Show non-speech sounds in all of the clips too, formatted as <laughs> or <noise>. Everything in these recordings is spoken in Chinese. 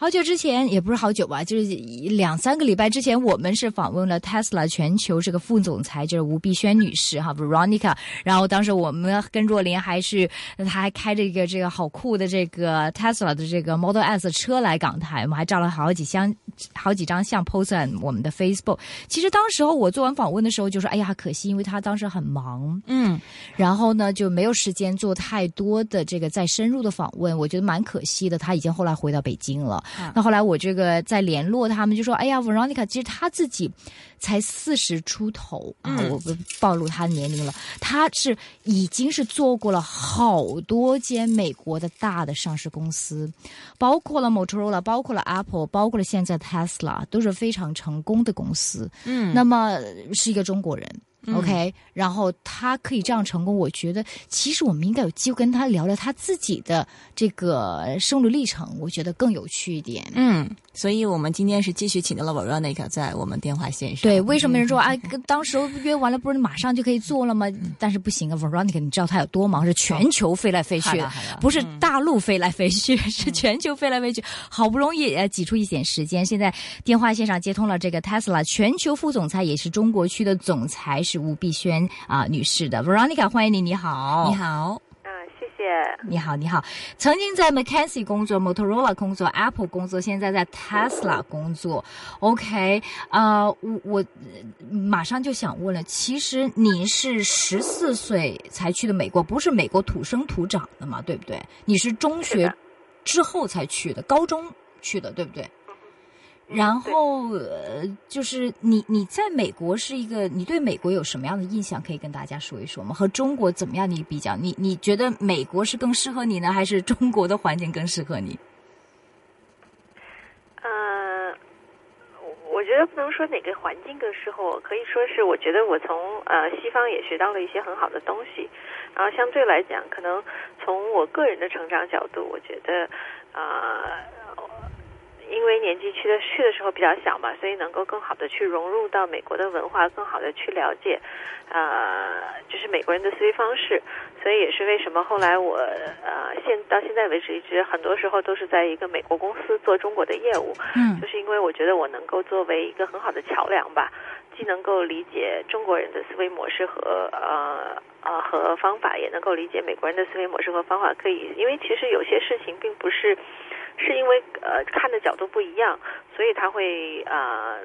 好久之前也不是好久吧，就是两三个礼拜之前，我们是访问了 Tesla 全球这个副总裁，就是吴碧轩女士哈，Veronica。然后当时我们跟若琳还是，她还开着一个这个好酷的这个 Tesla 的这个 Model S 车来港台，我们还照了好几箱、好几张相 post 在我们的 Facebook。其实当时候我做完访问的时候就说，哎呀，可惜，因为她当时很忙，嗯，然后呢就没有时间做太多的这个再深入的访问，我觉得蛮可惜的。她已经后来回到北京了。那后来我这个在联络他们，就说：“哎呀，Veronica，其实他自己才四十出头啊，我不暴露他的年龄了。他是已经是做过了好多间美国的大的上市公司，包括了 Motorola，包括了 Apple，包括了现在 Tesla，都是非常成功的公司。嗯，那么是一个中国人。” OK，然后他可以这样成功，我觉得其实我们应该有机会跟他聊聊他自己的这个生路历程，我觉得更有趣一点。嗯，所以我们今天是继续请到了 Veronica 在我们电话线上。对，为什么人说啊，当时约完了不是马上就可以做了吗？但是不行啊，Veronica，你知道他有多忙，是全球飞来飞去，不是大陆飞来飞去，是全球飞来飞去，好不容易呃挤出一点时间，现在电话线上接通了这个 Tesla 全球副总裁，也是中国区的总裁。是吴碧轩啊，女士的。Veronica，欢迎你，你好，你好，啊，你好，你好，曾经在 McKinsey 工作，Motorola 工作，Apple 工作，现在在 Tesla 工作，OK，呃，我我马上就想问了，其实你是十四岁才去的美国，不是美国土生土长的嘛，对不对？你是中学之后才去的，高中去的，对不对？然后呃，就是你你在美国是一个，你对美国有什么样的印象？可以跟大家说一说吗？和中国怎么样的一个比较？你你觉得美国是更适合你呢，还是中国的环境更适合你？呃，我我觉得不能说哪个环境更适合我，可以说是我觉得我从呃西方也学到了一些很好的东西，然后相对来讲，可能从我个人的成长角度，我觉得啊。因为年纪去的去的时候比较小嘛，所以能够更好的去融入到美国的文化，更好的去了解，呃，就是美国人的思维方式。所以也是为什么后来我呃现到现在为止一直很多时候都是在一个美国公司做中国的业务。嗯，就是因为我觉得我能够作为一个很好的桥梁吧，既能够理解中国人的思维模式和呃呃和方法，也能够理解美国人的思维模式和方法。可以，因为其实有些事情并不是。是因为呃看的角度不一样，所以他会呃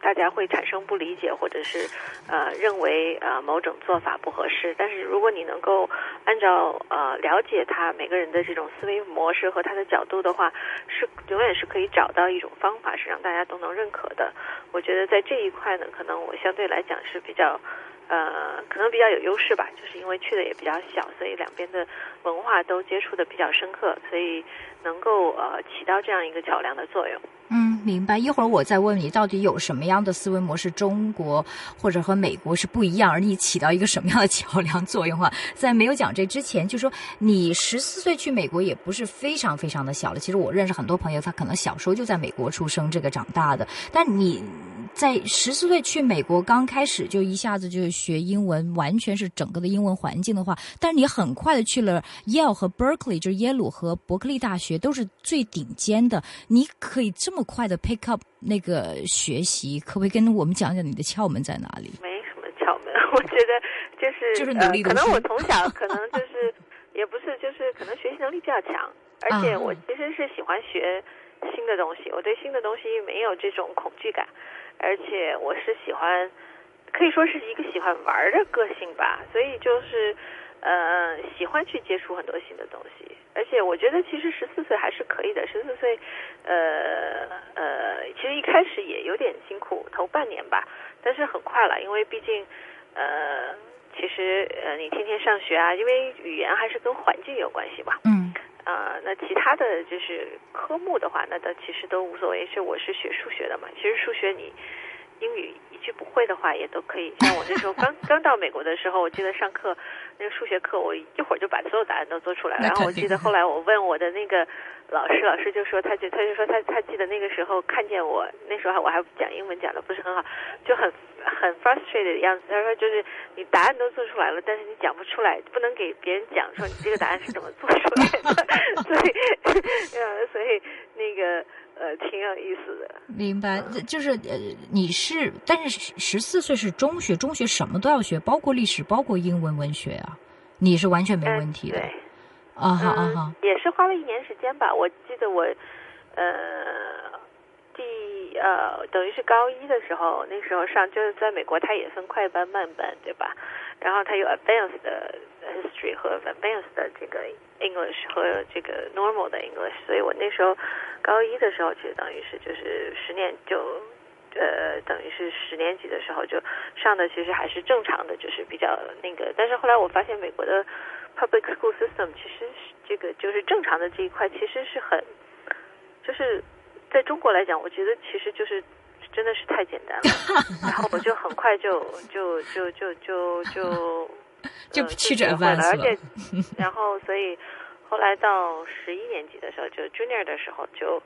大家会产生不理解，或者是呃认为呃某种做法不合适。但是如果你能够按照呃了解他每个人的这种思维模式和他的角度的话，是永远是可以找到一种方法是让大家都能认可的。我觉得在这一块呢，可能我相对来讲是比较。呃，可能比较有优势吧，就是因为去的也比较小，所以两边的文化都接触的比较深刻，所以能够呃起到这样一个桥梁的作用。嗯，明白。一会儿我再问你，到底有什么样的思维模式，中国或者和美国是不一样，而你起到一个什么样的桥梁作用啊？在没有讲这之前，就说你十四岁去美国也不是非常非常的小了。其实我认识很多朋友，他可能小时候就在美国出生，这个长大的，但你。在十四岁去美国，刚开始就一下子就学英文，完全是整个的英文环境的话，但是你很快的去了耶鲁和 Berkeley，就是耶鲁和伯克利大学，都是最顶尖的。你可以这么快的 pick up 那个学习，可不可以跟我们讲讲你的窍门在哪里？没什么窍门，<laughs> 我觉得就是就是努力可能我从小可能就是也不是，就是可能学习能力比较强，而且我其实是喜欢学新的东西，我对新的东西没有这种恐惧感。而且我是喜欢，可以说是一个喜欢玩的个性吧，所以就是，呃，喜欢去接触很多新的东西。而且我觉得其实十四岁还是可以的，十四岁，呃呃，其实一开始也有点辛苦，头半年吧，但是很快了，因为毕竟，呃，其实呃，你天天上学啊，因为语言还是跟环境有关系吧。嗯。呃，那其他的就是科目的话，那倒其实都无所谓。是我是学数学的嘛，其实数学你英语一句不会的话也都可以。像我那时候刚 <laughs> 刚到美国的时候，我记得上课那个数学课，我一会儿就把所有答案都做出来了。然后我记得后来我问我的那个老师，老师就说他就他就说他他记得那个时候看见我那时候我还讲英文讲的不是很好，就很很 frustrated 的样子。他说就是你答案都做出来了，但是你讲不出来，不能给别人讲说你这个答案是怎么做出来的。<laughs> 所以呃，所以那个。呃，挺有意思的。明白，就是呃，你是，但是十四岁是中学，中学什么都要学，包括历史，包括英文文学啊，你是完全没问题的。对，啊哈啊哈，也是花了一年时间吧。我记得我，呃，第呃，等于是高一的时候，那时候上就是在美国，它也分快班、慢班，对吧？然后它有 advanced 的 history 和 advanced 的这个 English 和这个 normal 的 English，所以我那时候高一的时候，其实等于是就是十年就呃等于是十年级的时候就上的，其实还是正常的，就是比较那个。但是后来我发现美国的 public school system 其实这个就是正常的这一块其实是很，就是在中国来讲，我觉得其实就是。真的是太简单了，然后我就很快就就就就就就 <laughs> 就去学会了，而且 <laughs> 然后所以后来到十一年级的时候，就 junior 的时候就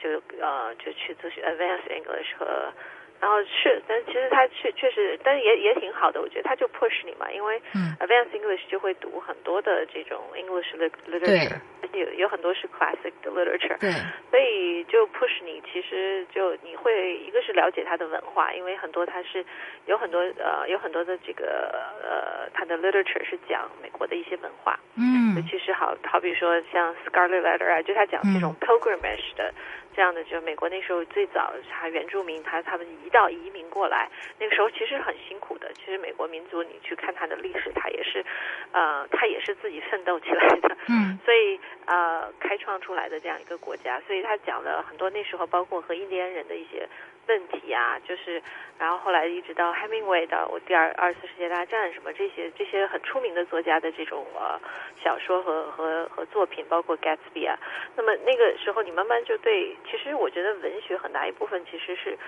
就呃就去咨询 advanced English 和。然后是，但其实他确确实，但是也也挺好的，我觉得他就 push 你嘛，因为 advanced English 就会读很多的这种 English literature，有有很多是 classic 的 literature，对，所以就 push 你，其实就你会一个是了解他的文化，因为很多他是有很多呃有很多的这个呃他的 literature 是讲美国的一些文化，嗯，尤其是好好比说像 Scarlet Letter 啊，就他讲这种 pilgrimage 的。这样的，就美国那时候最早，他原住民他他们移到移民过来，那个时候其实很辛苦的。其实美国民族，你去看他的历史，他也是，呃，他也是自己奋斗起来的。嗯。<laughs> 所以呃，开创出来的这样一个国家，所以他讲了很多那时候包括和印第安人的一些。问题啊，就是，然后后来一直到 Hemingway 的我第二二次世界大战什么这些这些很出名的作家的这种呃小说和和和作品，包括 Gatsby 啊，那么那个时候你慢慢就对，其实我觉得文学很大一部分其实是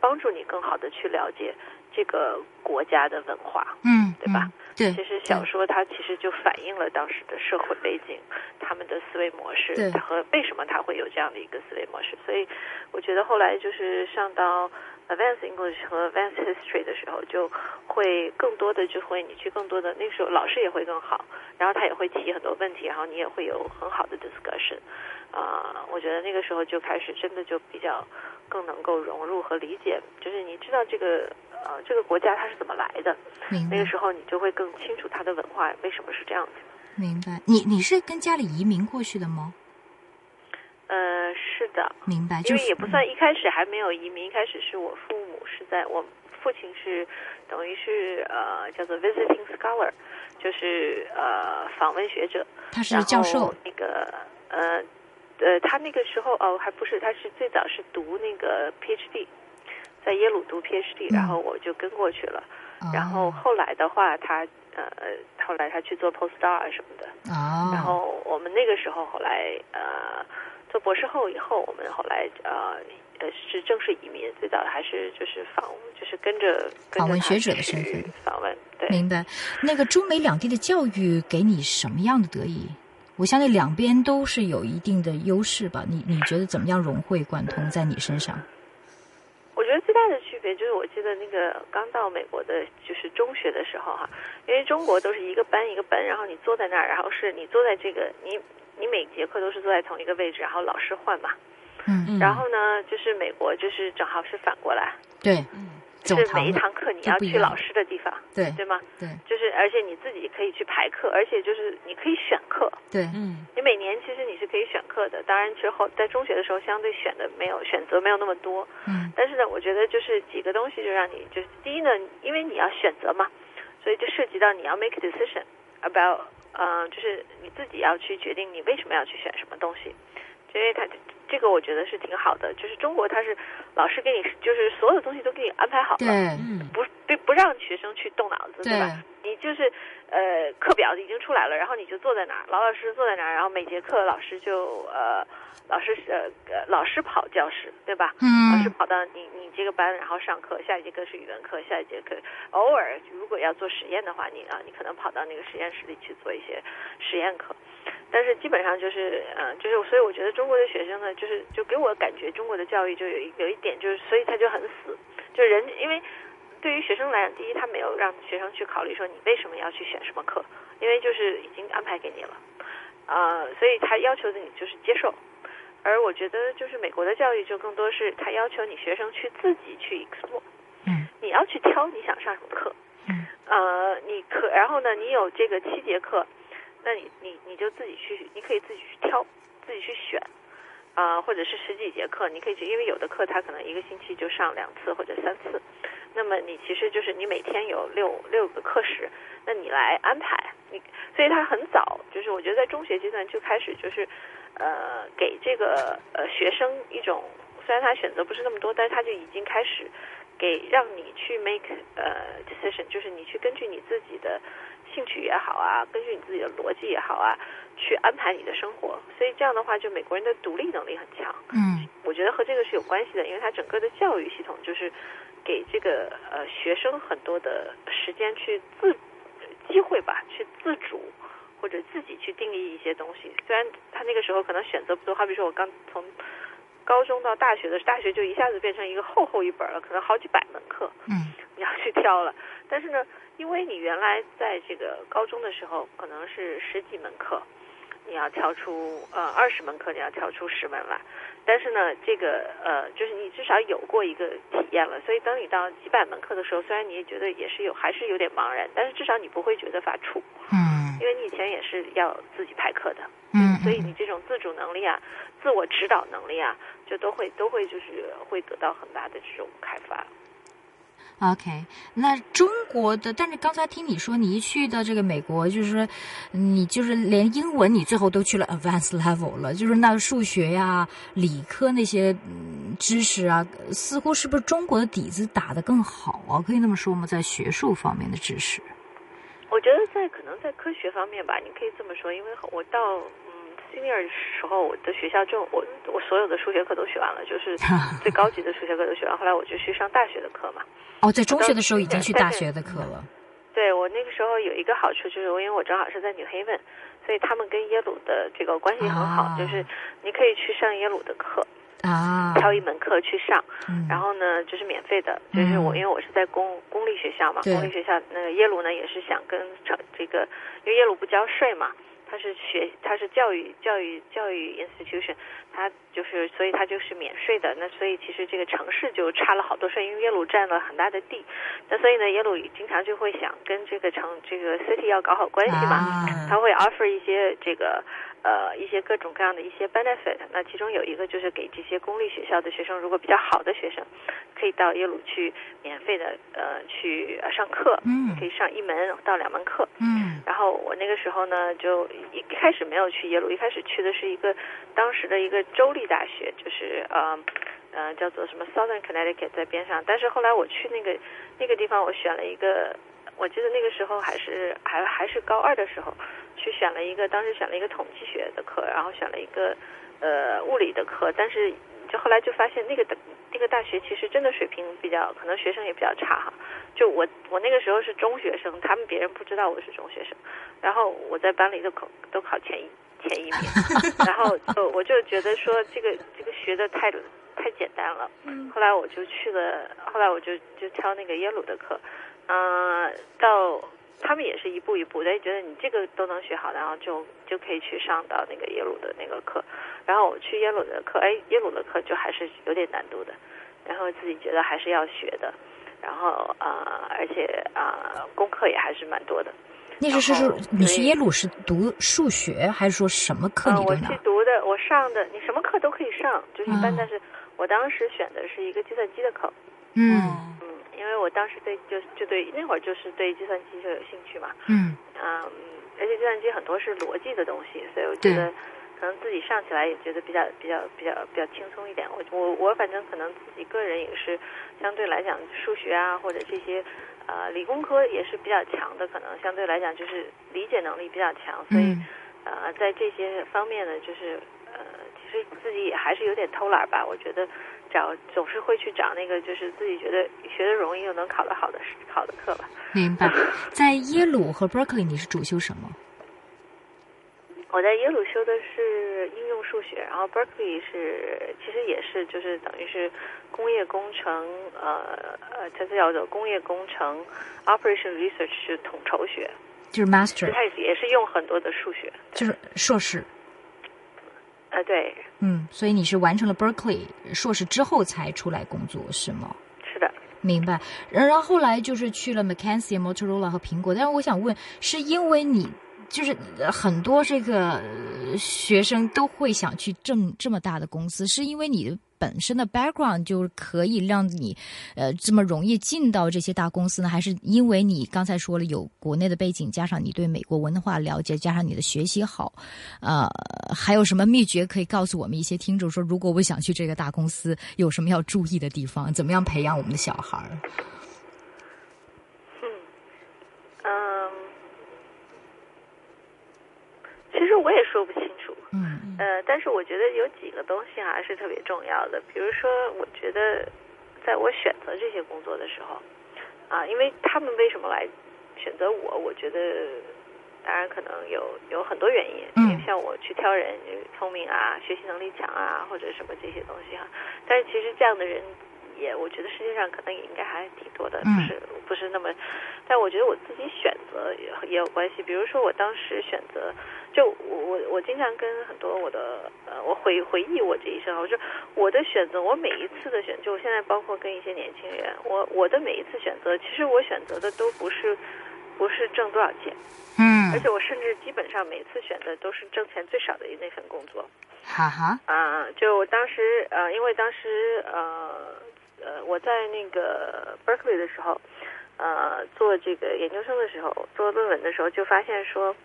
帮助你更好的去了解这个国家的文化，嗯，对吧？对，其实小说它其实就反映了当时的社会背景，他们的思维模式和为什么他会有这样的一个思维模式。所以，我觉得后来就是上到 Advanced English 和 Advanced History 的时候，就会更多的就会你去更多的那时候老师也会更好，然后他也会提很多问题，然后你也会有很好的 discussion。啊，我觉得那个时候就开始真的就比较更能够融入和理解，就是你知道这个。呃，这个国家它是怎么来的？那个时候你就会更清楚它的文化为什么是这样子。明白。你你是跟家里移民过去的吗？呃，是的。明白。因为也不算一开始还没有移民，一开始是我父母是在我父亲是等于是呃叫做 visiting scholar，就是呃访问学者。他是教授。那个呃呃，他那个时候哦还不是，他是最早是读那个 PhD。在耶鲁读 PhD，然后我就跟过去了。然后后来的话，他呃，后来他去做 postdoc 什么的。哦。然后我们那个时候后来呃，做博士后以后，我们后来呃呃是正式移民，最早还是就是访，就是跟着访问学者的身份访问。对。明白。那个中美两地的教育给你什么样的得益？我相信两边都是有一定的优势吧？你你觉得怎么样融会贯通在你身上？我觉得最大的区别就是，我记得那个刚到美国的，就是中学的时候哈，因为中国都是一个班一个班，然后你坐在那儿，然后是你坐在这个，你你每节课都是坐在同一个位置，然后老师换嘛，嗯嗯，然后呢，就是美国就是正好是反过来，对，嗯。是每一堂课你要去老师的地方，对对吗？对，就是而且你自己可以去排课，而且就是你可以选课，对，嗯，你每年其实你是可以选课的。当然之后在中学的时候相对选的没有选择没有那么多，嗯，但是呢，我觉得就是几个东西就让你就是第一呢，因为你要选择嘛，所以就涉及到你要 make decision about，嗯，就是你自己要去决定你为什么要去选什么东西，因为它这个我觉得是挺好的。就是中国它是老师给你，就是所有东西都给你安排好了，对，嗯不不不让学生去动脑子，对对吧？你就是呃课表已经出来了，然后你就坐在那儿，老老实实坐在那儿，然后每节课老师就呃老师呃呃老师跑教室，对吧？老师嗯跑到你你这个班，然后上课，下一节课是语文课，下一节课偶尔如果要做实验的话，你啊你可能跑到那个实验室里去做一些实验课，但是基本上就是嗯、呃就是所以我觉得中国的学生呢，就是就给我感觉中国的教育就有一有一点就是所以他就很死，就人因为。对于学生来讲，第一，他没有让学生去考虑说你为什么要去选什么课，因为就是已经安排给你了，呃，所以他要求的你就是接受。而我觉得，就是美国的教育就更多是他要求你学生去自己去 explore，嗯，你要去挑你想上什么课，嗯，呃，你可然后呢，你有这个七节课，那你你你就自己去，你可以自己去挑，自己去选，啊、或者是十几节课，你可以去，因为有的课他可能一个星期就上两次或者三次，那么你其实就是你每天有六六个课时，那你来安排你，所以他很早，就是我觉得在中学阶段就开始就是，呃，给这个呃学生一种，虽然他选择不是那么多，但是他就已经开始给让你去 make 呃 decision，就是你去根据你自己的兴趣也好啊，根据你自己的逻辑也好啊，去安排你的生活。所以这样的话，就美国人的独立能力很强。嗯我觉得和这个是有关系的，因为它整个的教育系统就是给这个呃学生很多的时间去自机会吧，去自主或者自己去定义一些东西。虽然他那个时候可能选择不多，好比说我刚从高中到大学的，大学就一下子变成一个厚厚一本了，可能好几百门课，嗯你要去挑了。但是呢，因为你原来在这个高中的时候可能是十几门课，你要挑出呃二十门课，你要挑出十门来。但是呢，这个呃，就是你至少有过一个体验了，所以当你到几百门课的时候，虽然你也觉得也是有，还是有点茫然，但是至少你不会觉得发怵，嗯因为你以前也是要自己排课的，嗯，所以你这种自主能力啊、自我指导能力啊，就都会都会就是会得到很大的这种开发。OK，那中国的，但是刚才听你说，你一去到这个美国，就是说，你就是连英文你最后都去了 advanced level 了，就是那数学呀、理科那些嗯知识啊，似乎是不是中国的底子打得更好啊？可以那么说吗？在学术方面的知识，我觉得在可能在科学方面吧，你可以这么说，因为我到 senior 时候，我的学校就我我所有的数学课都学完了，就是 <laughs> 最高级的数学课都学完，后来我就去上大学的课嘛。哦，在中学的时候已经去大学的课了。对我那个时候有一个好处，就是因为我正好是在 New Haven，所以他们跟耶鲁的这个关系很好，啊就是你可以去上耶鲁的课，啊，挑一门课去上，嗯然后呢就是免费的，就是我嗯因为我是在公公立学校嘛，公立学校那个耶鲁呢也是想跟这这个，因为耶鲁不交税嘛。它是学，它是教育教育教育 institution，它就是，所以它就是免税的。那所以其实这个城市就差了好多税，因为耶鲁占了很大的地，那所以呢，耶鲁经常就会想跟这个城这个 city 要搞好关系嘛，啊他会 offer 一些这个呃一些各种各样的一些 benefit。那其中有一个就是给这些公立学校的学生，如果比较好的学生，可以到耶鲁去免费的呃去呃上课，嗯可以上一门到两门课。嗯然后我那个时候呢，就一开始没有去耶鲁，一开始去的是一个当时的一个州立大学，就是呃呃叫做什么 Southern Connecticut 在边上。但是后来我去那个那个地方，我选了一个，我记得那个时候还是还还是高二的时候，去选了一个，当时选了一个统计学的课，然后选了一个呃物理的课，但是就后来就发现那个大那个大学其实真的水平比较，可能学生也比较差哈。就我我那个时候是中学生，他们别人不知道我是中学生，然后我在班里都考都考前一前一名，<laughs> 然后就我就觉得说这个这个学的太太简单了，后来我就去了，后来我就就挑那个耶鲁的课，嗯、到他们也是一步一步的，觉得你这个都能学好，然后就就可以去上到那个耶鲁的那个课，然后我去耶鲁的课，哎，耶鲁的课就还是有点难度的，然后自己觉得还是要学的。然后啊、呃而且啊、呃功课也还是蛮多的。那是是是你去耶鲁是读数学，还是说什么课嗯、我去？读的，我上的，你什么课都可以上，就是一般。嗯但是我当时选的是一个计算机的课，嗯嗯，因为我当时对就就对那会儿就是对计算机就有兴趣嘛，嗯。嗯，而且计算机很多是逻辑的东西，所以我觉得可可能自己上起来也觉得比较比较比较比较轻松一点。我我我反正可能自己个人也是相对来讲数学啊或者这些呃理工科也是比较强的，可能相对来讲就是理解能力比较强，所以、嗯。呃在这些方面呢，就是呃其实自己也还是有点偷懒吧。我觉得找总是会去找那个就是自己觉得学得容易又能考得好的好的课吧。明白。<laughs> 在耶鲁和 Berkeley 你是主修什么？我在耶鲁修的是应用数学，然后 Berkeley 是其实也是就是等于是工业工程，呃呃，它是叫做工业工程 Operation Research 是统筹学，就是 Master，它也是用很多的数学。就是硕士。呃，对，嗯，所以你是完成了 Berkeley 硕士之后才出来工作是吗？是的。明白。然后后来就是去了 McKinsey、Motorola 和苹果，但是我想问，是因为你就是呃很多这个呃学生都会想去这么这么大的公司，是因为你的本身的 background 就是可以让你呃这么容易进到这些大公司呢？还是因为你刚才说了有国内的背景，加上你对美国文化了解，加上你的学习好，呃，还有什么秘诀可以告诉我们一些听众说，如果我想去这个大公司，有什么要注意的地方？怎么样培养我们的小孩？嗯，其实我也说不清楚。嗯呃，但是我觉得有几个东西还是特别重要的，比如说，我觉得在我选择这些工作的时候，啊，因为他们为什么来选择我？我觉得当然可能有有很多原因，嗯因为像我去挑人，聪明啊，学习能力强啊，或者什么这些东西哈、但是其实这样的人也，我觉得世界上可能也应该还挺多的，嗯不是不是那么，但我觉得我自己选择也也有关系。比如说我当时选择，就我我我经常跟很多我的呃，我回回忆我这一生啊，我说我的选择，我每一次的选，就我现在包括跟一些年轻人，我我的每一次选择，其实我选择的都不是不是挣多少钱，嗯而且我甚至基本上每次选的都是挣钱最少的那份工作。哈哈，啊，就我当时呃，因为当时呃呃我在那个 Berkeley 的时候，呃做这个研究生的时候，做论文的时候，就发现说，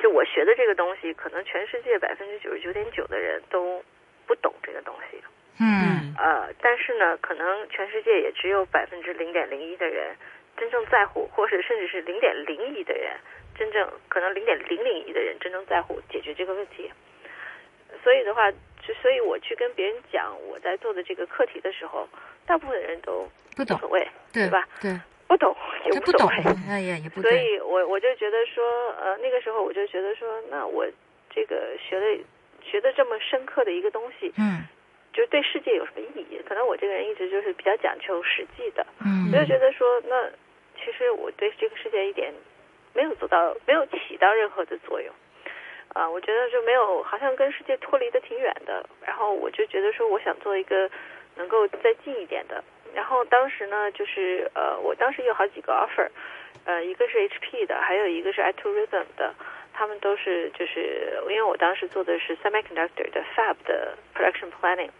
就我学的这个东西，可能全世界百分之九十九点九的人都不懂这个东西。嗯呃，但是呢，可能全世界也只有百分之零点零一的人真正在乎，或是甚至是零点零一的人真正可能零点零零一的人真正在乎解决这个问题。所以的话，就所以我去跟别人讲我在做的这个课题的时候，大部分人都不懂无所谓，对吧？对，不懂 <laughs> 也不懂无所谓。，哎呀也不所，以我我就觉得说，呃，那个时候我就觉得说，那我这个学的学的这么深刻的一个东西，嗯就是对世界有什么意义？可能我这个人一直就是比较讲求实际的，嗯我就觉得说，那其实我对这个世界一点没有做到，没有起到任何的作用。啊，我觉得就没有，好像跟世界脱离的挺远的。然后我就觉得说，我想做一个能够再近一点的。然后当时呢，就是呃，我当时有好几个 offer，呃，一个是 HP 的，还有一个是 iTourism 的，他们都是就是因为我当时做的是 semiconductor 的 fab 的 production planning，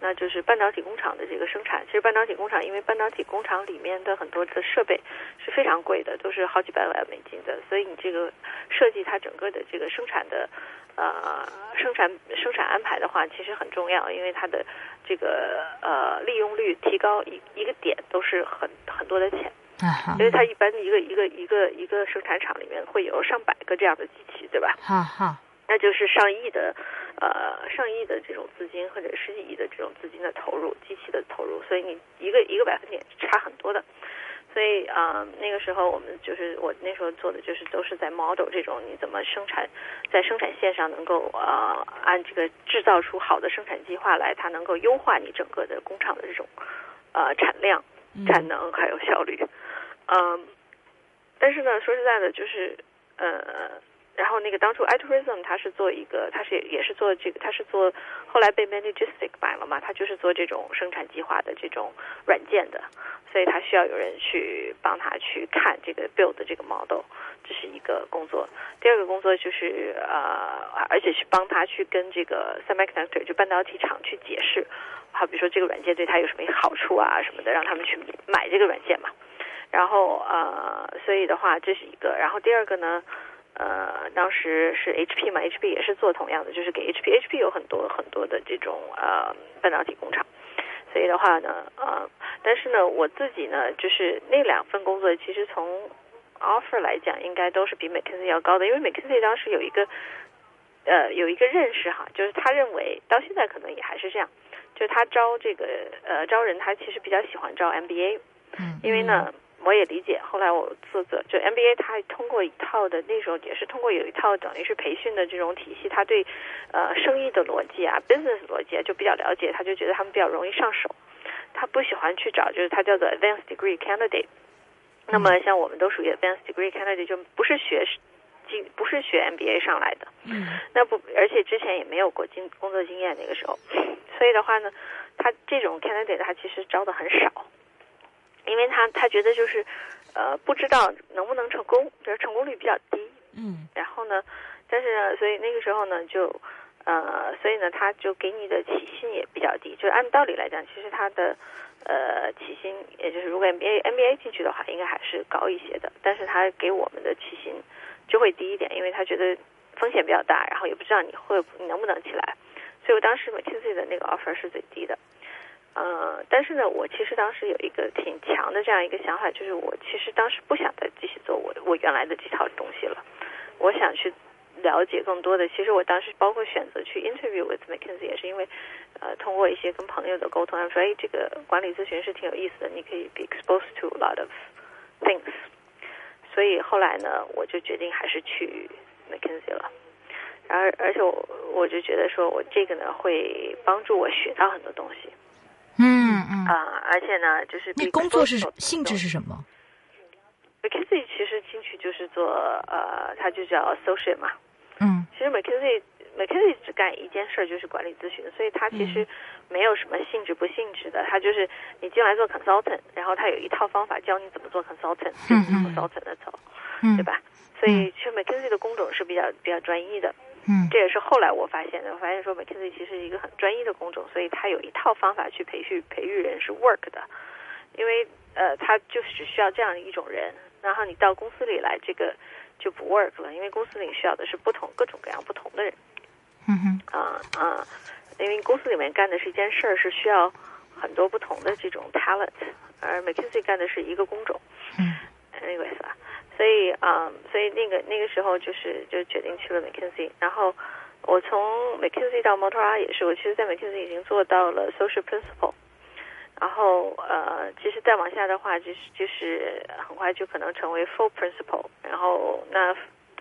那就是半导体工厂的这个生产。其实半导体工厂，因为半导体工厂里面的很多的设备是非常贵的，都是好几百万美金的，所以你这个设计它整个的这个生产的呃生产生产安排的话，其实很重要，因为它的这个呃利用率提高一一个点都是很很多的钱。因为它一般一个一个一个一个生产厂里面会有上百个这样的机器，对吧？哈哈，那就是上亿的，呃，上亿的这种资金或者十几亿的这种资金的投入，机器的投入，所以你一个一个百分点是差很多的。所以啊、呃那个时候我们就是我那时候做的就是都是在 model 这种你怎么生产，在生产线上能够呃按这个制造出好的生产计划来，它能够优化你整个的工厂的这种呃产量、产能还有效率。嗯，但是呢，说实在的，就是呃，然后那个当初 iTourism 它是做一个，它是也是做这个，它是做后来被 Managistic 买了嘛，它就是做这种生产计划的这种软件的，所以它需要有人去帮他去看这个 build 的这个 model，这是一个工作。第二个工作就是呃，而且是帮他去跟这个 semiconductor 就半导体厂去解释，好比如说这个软件对他有什么好处啊什么的，让他们去买这个软件嘛。然后呃，所以的话，这是一个。然后第二个呢，呃，当时是 HP 嘛，HP 也是做同样的，就是给 HP，HP 有很多很多的这种呃半导体工厂，所以的话呢，呃，但是呢，我自己呢，就是那两份工作，其实从 offer 来讲，应该都是比 McKinsey 要高的，因为 McKinsey 当时有一个呃有一个认识哈，就是他认为到现在可能也还是这样，就是他招这个呃招人，他其实比较喜欢招 MBA，嗯因为呢。我也理解，后来我做做就 MBA，他通过一套的那时候也是通过有一套等于是培训的这种体系，他对呃生意的逻辑啊、business 逻辑啊就比较了解，他就觉得他们比较容易上手。他不喜欢去找就是他叫做 advanced degree candidate。那么像我们都属于 advanced degree candidate，就不是学经不是学 MBA 上来的，嗯那不而且之前也没有过经工作经验那个时候，所以的话呢，他这种 candidate 他其实招的很少。因为他他觉得就是，呃，不知道能不能成功，就是成功率比较低。嗯然后呢，但是呢，所以那个时候呢，就，呃，所以呢，他就给你的起薪也比较低。就按道理来讲，其实他的，呃，起薪，也就是如果 NBA NBA 进去的话，应该还是高一些的。但是他给我们的起薪就会低一点，因为他觉得风险比较大，然后也不知道你会你能不能起来。所以我当时 McKinsey 的那个 offer 是最低的。呃，但是呢，我其实当时有一个挺强的这样一个想法，就是我其实当时不想再继续做我我原来的这套东西了，我想去了解更多的。其实我当时包括选择去 interview with McKinsey 也是因为，呃，通过一些跟朋友的沟通，他们说，哎，这个管理咨询是挺有意思的，你可以 be exposed to a lot of things。所以后来呢，我就决定还是去 McKinsey 了。然而，而且我我就觉得说我这个呢会帮助我学到很多东西。嗯嗯，啊、而且呢，就是你工作是性质是什么？McKinsey 其实进去就是做呃，它就叫 associate 嘛。嗯其实 McKinsey McKinsey 只干一件事儿，就是管理咨询，所以它其实没有什么性质不性质的，它就是你进来做 consultant，然后它有一套方法教你怎么做 consultant，嗯嗯 consultant 的走，嗯，对？吧？所以其实 McKinsey 的工种是比较比较专一的。嗯。这也是后来我发现的，我发现说 McKinsey 其实是一个很专一的工种，所以它有一套方法去培训培育人是 work 的，因为呃，它就只需要这样一种人，然后你到公司里来，这个就不 work 了，因为公司里需要的是不同各种各样不同的人。嗯哼。啊啊、因为公司里面干的是一件事儿，是需要很多不同的这种 talent，而 McKinsey 干的是一个工种。嗯。Anyways 啊，所以啊、所以那个那个时候就是就决定去了 McKinsey，然后我从 McKinsey 到 Motorola 也是，我其实，在 McKinsey 已经做到了 social principal，然后呃，其实再往下的话，就是就是很快就可能成为 full principal，然后那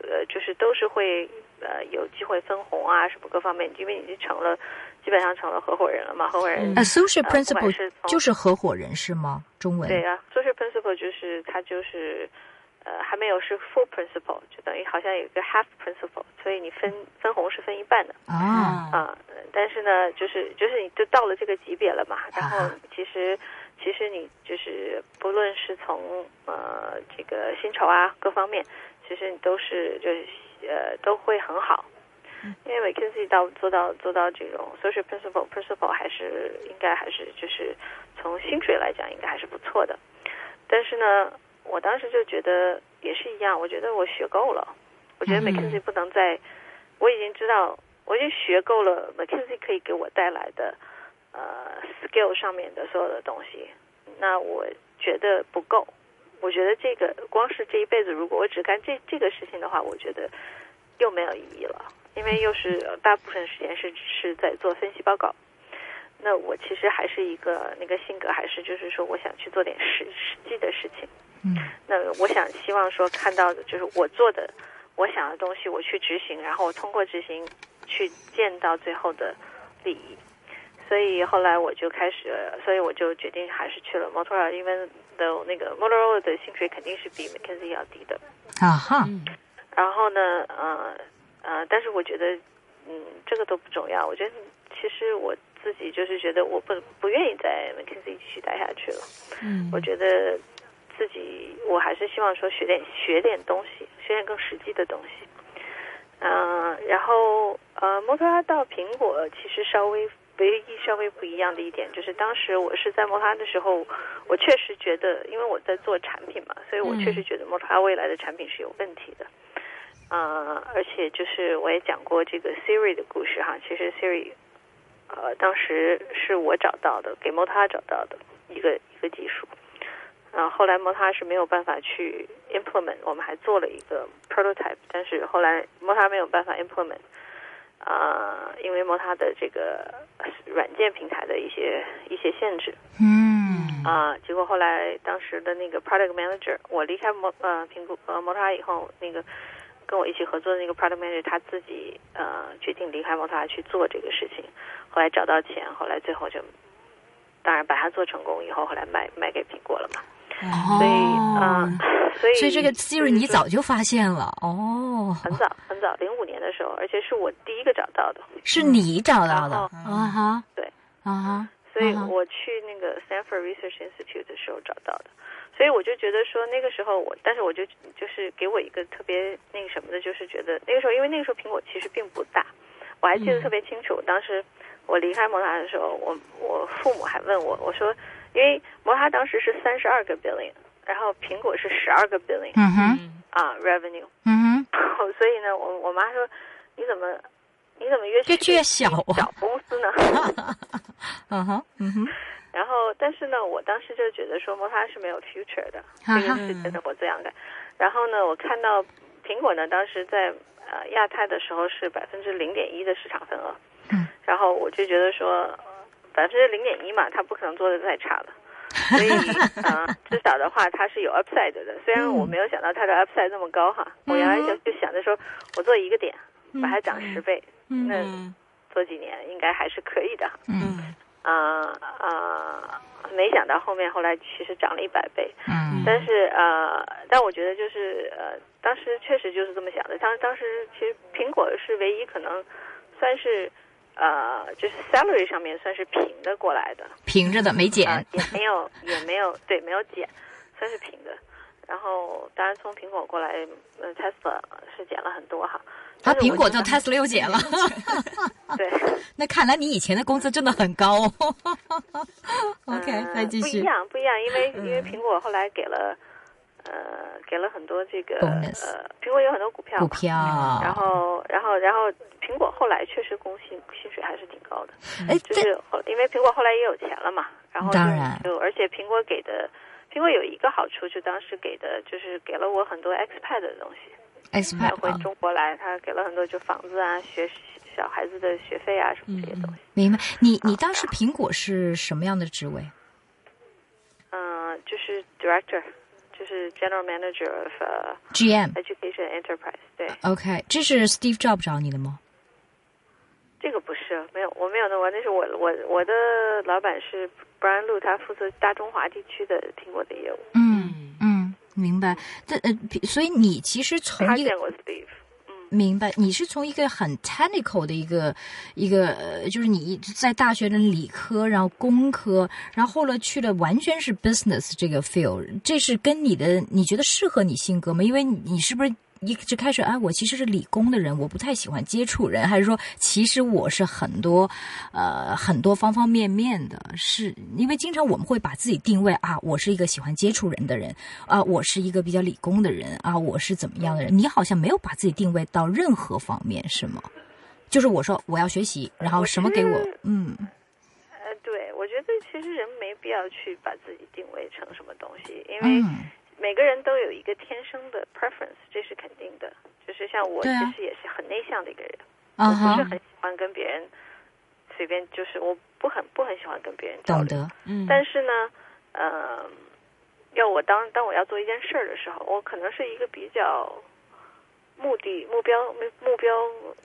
呃就是都是会呃有机会分红啊什么各方面，因为已经成了基本上成了合伙人了嘛，合伙人。嗯，associate 呃不管 principal 是就是合伙人是吗？中文对啊，social principal 就是他就是呃还没有是 full principal，就等于好像有一个 half principal，所以你分分红是分一半的。啊，啊、呃但是呢，就是就是你就到了这个级别了嘛，然后啊其实其实你就是不论是从呃这个薪酬啊各方面，其实你都是就是呃都会很好。因为 McKinsey 到做到做到这种 social principal principal 还是应该还是就是从薪水来讲应该还是不错的，但是呢，我当时就觉得也是一样，我觉得我学够了，我觉得嗯 McKinsey 不能再，我已经知道，我已经学够了 McKinsey 可以给我带来的呃 skill 上面的所有的东西，那我觉得不够，我觉得这个光是这一辈子，如果我只干这这个事情的话，我觉得又没有意义了，因为又是呃大部分时间是是在做分析报告。那我其实还是一个那个性格，还是就是说，我想去做点实实际的事情。嗯那我想希望说看到的就是我做的我想的东西，我去执行，然后我通过执行去见到最后的利益。所以后来我就开始，所以我就决定还是去了 Motorola，因为的那个 Motorola 的薪水肯定是比 McKinsey 要低的。啊哈，嗯然后呢，呃呃，但是我觉得，嗯，这个都不重要。我觉得其实我自己就是觉得我不不愿意在 McKinsey 继续待下去了。嗯，我觉得自己我还是希望说学点学点东西，学点更实际的东西。嗯、然后呃，摩托罗拉到苹果其实稍微唯一稍微不一样的一点，就是当时我是在摩托罗拉的时候，我确实觉得，因为我在做产品嘛，所以我确实觉得摩托罗拉未来的产品是有问题的。呃，而且就是我也讲过这个 Siri 的故事哈，其实 Siri，呃，当时是我找到的，给 Mota 找到的一个一个技术，然后后来 Mota 是没有办法去 implement，我们还做了一个 prototype，但是后来 Mota 没有办法 implement，啊、因为 Mota 的这个软件平台的一些一些限制，嗯。啊、结果后来当时的那个 product manager，我离开摩呃苹果呃摩塔以后，那个跟我一起合作的那个 product manager 他自己呃决定离开摩塔去做这个事情，后来找到钱，后来最后就当然把它做成功以后，后来卖卖给苹果了嘛，哦。所以啊、呃所以哦所以这个 Siri 你就是说早就发现了哦，很早很早，零五年的时候，而且是我第一个找到的，是你找到的？啊哈，对。啊哈，所以我去那个 Stanford Research Institute 的时候找到的，所以我就觉得说那个时候我，但是我就就是给我一个特别那个什么的，就是觉得那个时候，因为那个时候苹果其实并不大，我还记得特别清楚，当时我离开摩塔的时候，我我父母还问我，我说，因为摩塔当时是三十二个 billion，然后苹果是十二个 billion 嗯哼，啊 revenue，嗯哼，所以呢，我我妈说你怎么你怎么越去越去越小啊。小公司呢？<laughs> 嗯哼，嗯哼，然后，但是呢，我当时就觉得说摩塔是没有 future 的，这个是真的我这样感。然后呢，我看到苹果呢，当时在呃亚太的时候是百分之零点一的市场份额，嗯，然后我就觉得说呃百分之零点一嘛，它不可能做的太差了。所以，<laughs> 呃，至少的话，它是有 upside 的。虽然我没有想到它的 upside 那么高哈，我原来就就想着说，我做一个点，把它涨十倍，那嗯做几年应该还是可以的哈。嗯啊啊、没想到后面后来其实涨了一百倍，嗯但是呃，但我觉得就是呃，当时确实就是这么想的。当当时其实苹果是唯一可能算是呃，就是 salary 上面算是平的过来的，平着的没啊、减，也没有也没有对没有减，算是平的。然后当然从苹果过来，呃，Tesla 是减了很多哈。啊，苹果就我觉得 Tesla 又减了，<laughs> <laughs> 对。那看来你以前的工资真的很高哦。<laughs> OK，嗯再继续不一。样，不一样，因为、因为苹果后来给了，呃，给了很多这个呃，苹果有很多股票，股票，然后然后然后苹果后来确实工薪薪水还是挺高的，哎，这就是后因为苹果后来也有钱了嘛，然后就当然就而且苹果给的。苹果有一个好处，就当时给的就是给了我很多 expat 的东西，expat 回啊，中国来，他给了很多就房子啊、学小孩子的学费啊什么这些东西。明白？你你当时苹果是什么样的职位？嗯、就是 director，就是 general manager of、uh, GM。education enterprise。对，OK，这是 Steve Jobs 找你的吗？这个不是没有，我没有那我那是我我我的老板是 Brian Lu，他负责大中华地区的苹果的业务，嗯嗯，明白。这呃，所以你其实从一个他见过 Steve。明白，你是从一个很 technical 的一个一个，呃，就是你在大学的理科，然后工科，然后后来去了完全是 business 这个 field，这是跟你的你觉得适合你性格吗？因为你你是不是一直开始哎，我其实是理工的人，我不太喜欢接触人，还是说其实我是很多呃很多方方面面的？是因为经常我们会把自己定位啊，我是一个喜欢接触人的人啊，我是一个比较理工的人啊，我是怎么样的人？你好像没有把自己定位到任何方面，是吗？就是我说我要学习，然后什么给我我嗯呃，对，我觉得其实人没必要去把自己定位成什么东西，因为嗯每个人都有一个天生的 preference，这是肯定的。就是像我其实也是很内向的一个人，啊我不是，很喜欢跟别人随便，就是我不很不很喜欢跟别人交流。但是呢，呃，要我当当我要做一件事儿的时候，我可能是一个比较目的目标目目标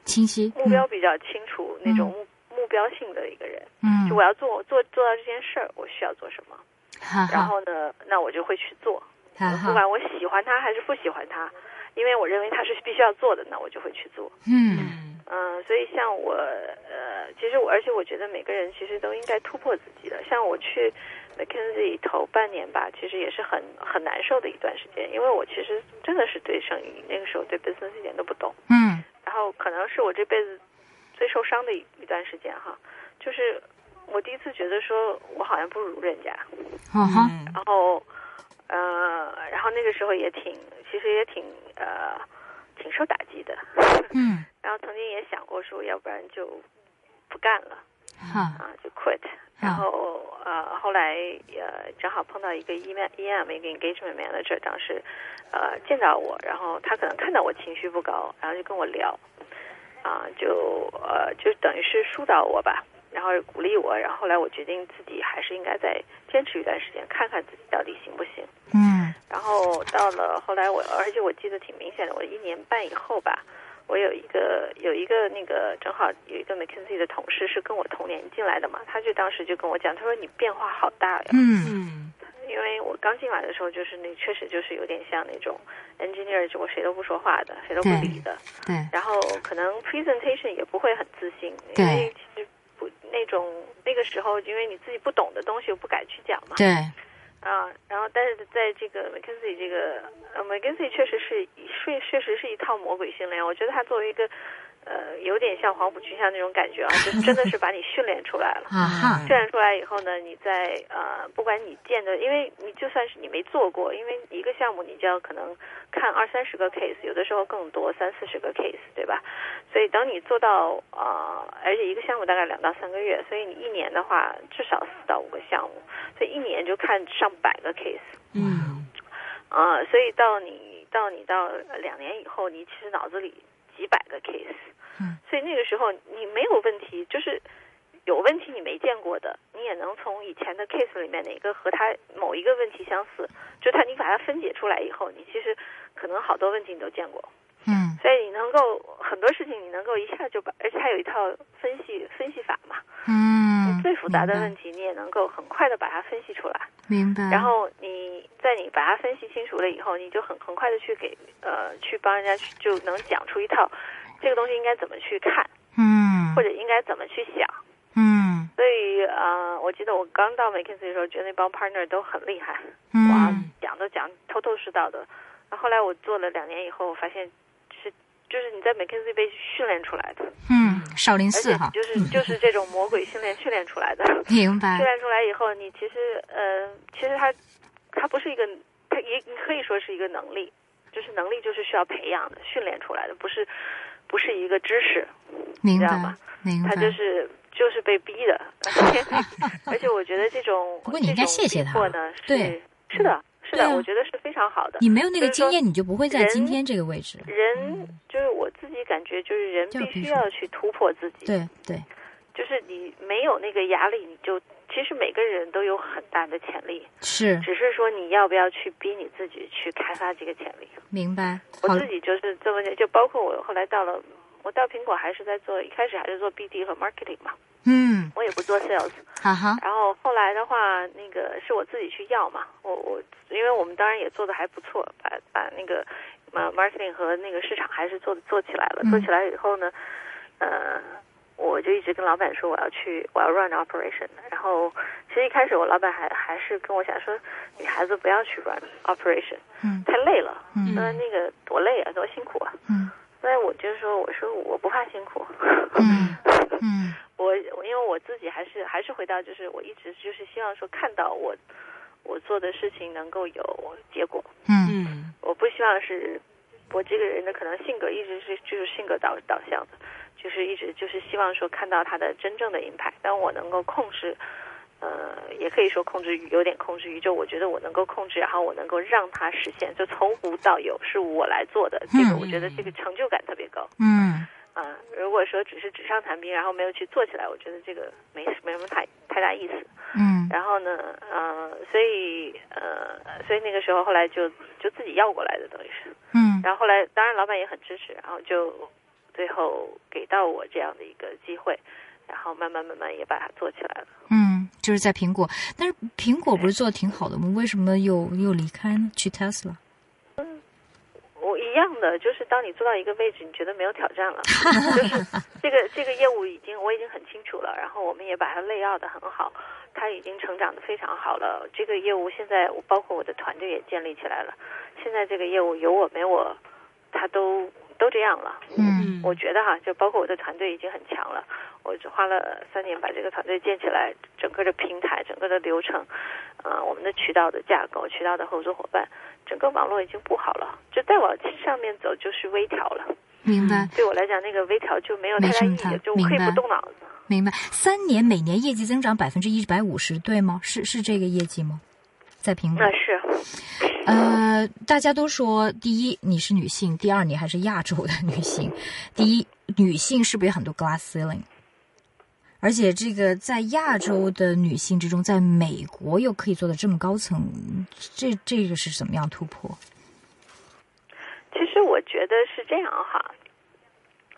清晰目标比较清楚、那种目目标性的一个人。嗯，就我要做做做到这件事儿，我需要做什么，哈哈。然后呢，那我就会去做，不管我喜欢他还是不喜欢他，因为我认为他是必须要做的，那我就会去做。嗯嗯，所以像我，呃，其实我，而且我觉得每个人其实都应该突破自己的。像我去 McKinsey 头半年吧，其实也是很很难受的一段时间，因为我其实真的是对生意那个时候对 business 一点都不懂，嗯然后可能是我这辈子最受伤的一一段时间哈，就是我第一次觉得说我好像不如人家，嗯哼然后，呃，然后那个时候也挺，其实也挺呃，挺受打击的。<laughs> 嗯，然后曾经也想过说，要不然就不干了哈，啊，就 quit。然后呃，后来呃，正好碰到一个 EM EM 一个 engagement manager，当时呃见到我，然后他可能看到我情绪不高，然后就跟我聊，啊，就呃就等于是疏导我吧，然后鼓励我，然后后来我决定自己还是应该再坚持一段时间，看看自己到底行不行。嗯。然后到了后来我，而且我记得挺明显的，我一年半以后吧，我有一个有一个那个正好有一个 McKinsey 的同事是跟我同年进来的嘛，他就当时就跟我讲，他说你变化好大呀，嗯嗯。因为我刚进来的时候就是那确实就是有点像那种 engineer，就我谁都不说话的，谁都不理的，对，然后可能 presentation 也不会很自信，因为其实不那种那个时候，因为你自己不懂的东西我不敢去讲嘛，对，啊，然后但是在这个 McKinsey 这个呃 McKinsey 确实是确确实是一套魔鬼训练，我觉得他作为一个呃有点像黄埔军校那种感觉啊，<laughs> 就是真的是把你训练出来了。<laughs> 训练出来以后呢，你在呃，不管你见的，因为你就算是你没做过，因为一个项目你就要可能看二三十个 case，有的时候更多，三四十个 case，对吧？所以等你做到呃，而且一个项目大概两到三个月，所以你一年的话至少四到五个项目，所以一年就看上百个 case。嗯啊、所以到你到你到两年以后，你其实脑子里几百个 case，嗯，所以那个时候你没有问题，就是有问题你没见过的，你也能从以前的 case 里面哪个和他某一个问题相似，就他你把它分解出来以后，你其实可能好多问题你都见过，嗯。所以你能够很多事情你能够一下就把，而且它有一套分析分析法嘛，嗯，最复杂的问题你也能够很快的把它分析出来。明白，然后你在你把它分析清楚了以后，你就很很快的去给呃去帮人家去就能讲出一套这个东西应该怎么去看，嗯。或者应该怎么去想。嗯。所以呃，我记得我刚到 McKinsey 的时候，觉得那帮 partner 都很厉害，哇嗯，讲都讲头头是道的。然后后来我做了两年以后，我发现是就是你在 McKinsey 被训练出来的，嗯，少林寺哈，就是就是这种魔鬼训练训练出来的。<laughs> 明白训，练出来以后，你其实呃，其实它它不是一个，它也你可以说是一个能力，就是能力就是需要培养的、训练出来的，不是不是一个知识，明白知道吗，明白它，就是就是被逼的，<laughs> 而 <laughs> 且而且我觉得这种不过你应该谢谢他这种逼迫呢，是对是的，是的，啊。我觉得是非常好的。你没有那个经验，你就不会在今天这个位置，人就是我自己感觉，就是人必须要去突破自己，对对，就是你没有那个压力，你就其实每个人都有很大的潜力，是。只是说你要不要去逼你自己去开发这个潜力。明白，我自己就是这么就包括我后来到了，我到苹果还是在做，一开始还是做 BD 和 marketing 嘛，嗯，我也不做 sales。哈哈，然后后来的话，那个是我自己去要嘛，我我因为我们当然也做的还不错，把把那个呃 marketing 和那个市场还是做做起来了。嗯做起来以后呢，呃，我就一直跟老板说我要去我要 run operation。然后其实一开始我老板还还是跟我讲说，女孩子不要去 run operation，嗯太累了。嗯那那个多累啊，多辛苦啊。嗯所以我就说，我说我不怕辛苦。嗯 <laughs> 嗯我我因为我自己还是还是回到，就是我一直就是希望说看到我我做的事情能够有结果。嗯嗯我不希望是我这个人的可能性格一直是就是性格导导向的，就是一直就是希望说看到他的真正的 impact。当我能够控制，呃，也可以说控制有点控制欲，就，我觉得我能够控制，然后我能够让它实现，就从无到有是我来做的，这个嗯我觉得这个成就感特别高。嗯啊、如果说只是纸上谈兵，然后没有去做起来，我觉得这个没没什么太太大意思。嗯然后呢，呃，所以呃，所以那个时候后来就就自己要过来的，等于是。嗯然后后来，当然老板也很支持，然后就最后给到我这样的一个机会，然后慢慢慢慢也把它做起来了。嗯，就是在苹果，但是苹果不是做的挺好的吗？为什么又又离开呢？去 Tesla？我一样的，就是当你做到一个位置，你觉得没有挑战了，<laughs> 就是这个这个业务已经我已经很清楚了，然后我们也把它类要的很好，它已经成长的非常好了。这个业务现在我包括我的团队也建立起来了，现在这个业务有我没我，它都都这样了。嗯我觉得哈，就包括我的团队已经很强了，我只花了三年把这个团队建起来，整个的平台、整个的流程，呃，我们的渠道的架构、渠道的合作伙伴，整个网络已经布好了，就再往上面走就是微调了。明白。对我来讲，那个微调就没有太大意义，就我可以不动脑子。明白。三年每年业绩增长百分之一百五十，对吗？是是这个业绩吗？在苹果？那是。呃，大家都说，第一你是女性，第二你还是亚洲的女性。第一，女性是不是有很多 glass ceiling？而且这个在亚洲的女性之中，在美国又可以做到这么高层，这这个是怎么样突破？其实我觉得是这样哈，